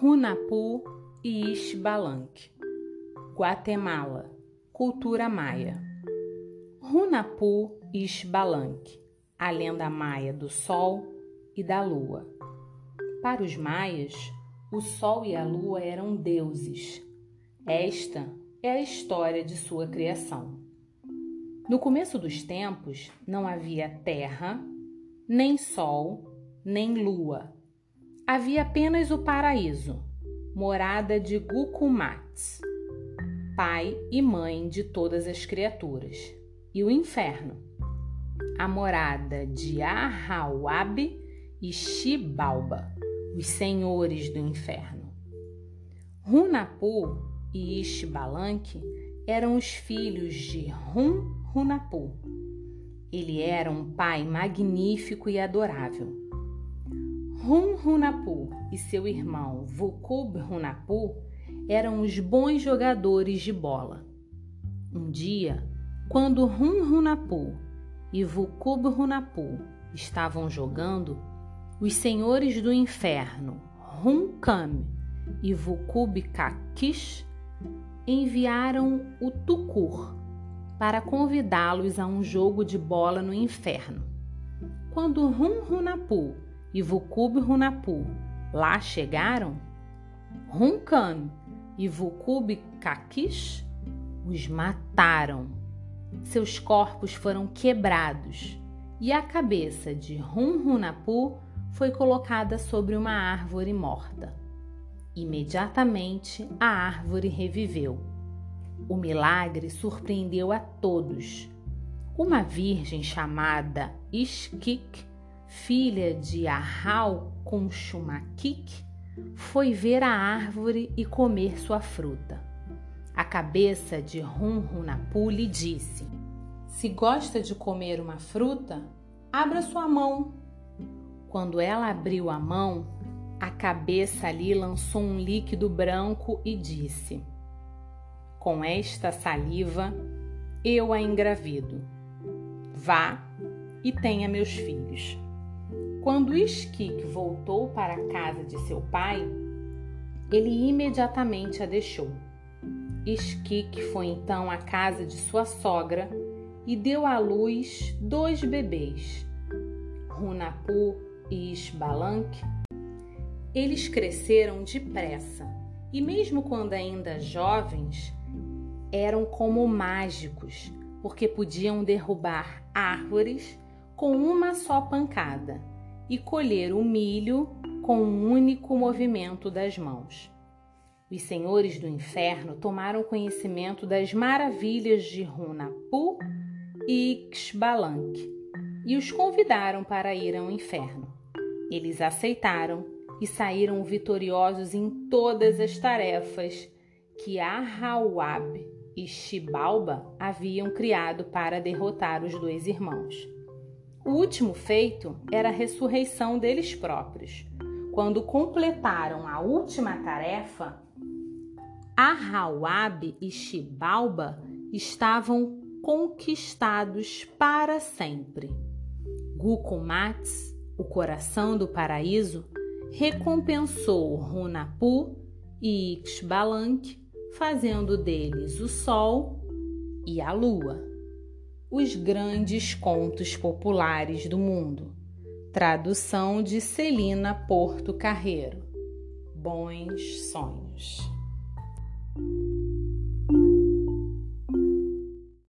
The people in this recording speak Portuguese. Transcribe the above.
Runapu e Ixbalanque. Guatemala, cultura maia. Runapu e Ixbalanque, a lenda maia do sol e da lua. Para os maias, o sol e a lua eram deuses. Esta é a história de sua criação. No começo dos tempos, não havia terra, nem sol, nem lua. Havia apenas o paraíso, morada de Gukumats, pai e mãe de todas as criaturas, e o inferno, a morada de Ahawab e Shibalba, os senhores do inferno. Runapu e Ishbalanque eram os filhos de Rum Runapu. Ele era um pai magnífico e adorável. Rum Runapu e seu irmão Vukub Runapu eram os bons jogadores de bola. Um dia, quando Rum Runapu e Vukub Runapu estavam jogando, os senhores do inferno, Runkam e Vukub Kakish, enviaram o Tukur para convidá-los a um jogo de bola no inferno. Quando Rum Runapu e Vukub Runapu lá chegaram, Runkan e Vukub Kakish os mataram. Seus corpos foram quebrados e a cabeça de Rum Runapu foi colocada sobre uma árvore morta. Imediatamente a árvore reviveu. O milagre surpreendeu a todos. Uma virgem chamada Ishkik, filha de Ahau com Shumakik, foi ver a árvore e comer sua fruta. A cabeça de Runrunapu lhe disse: Se gosta de comer uma fruta, abra sua mão. Quando ela abriu a mão, a cabeça ali lançou um líquido branco e disse: com esta saliva eu a engravido. Vá e tenha meus filhos. Quando Ishkik voltou para a casa de seu pai, ele imediatamente a deixou. Ishkik foi então à casa de sua sogra e deu à luz dois bebês, Runapu e Ishbalank. Eles cresceram depressa e, mesmo quando ainda jovens, eram como mágicos, porque podiam derrubar árvores com uma só pancada e colher o milho com um único movimento das mãos. Os senhores do inferno tomaram conhecimento das maravilhas de Runapu e Xbalanque e os convidaram para ir ao inferno. Eles aceitaram e saíram vitoriosos em todas as tarefas que Ahawab e Xibalba haviam criado para derrotar os dois irmãos. O último feito era a ressurreição deles próprios. Quando completaram a última tarefa, Ahawab e Xibalba estavam conquistados para sempre. Gukumats, o coração do paraíso, recompensou Runapu e Ixbalanque fazendo deles o Sol e a Lua, os grandes contos populares do mundo. Tradução de Celina Porto Carreiro. Bons sonhos.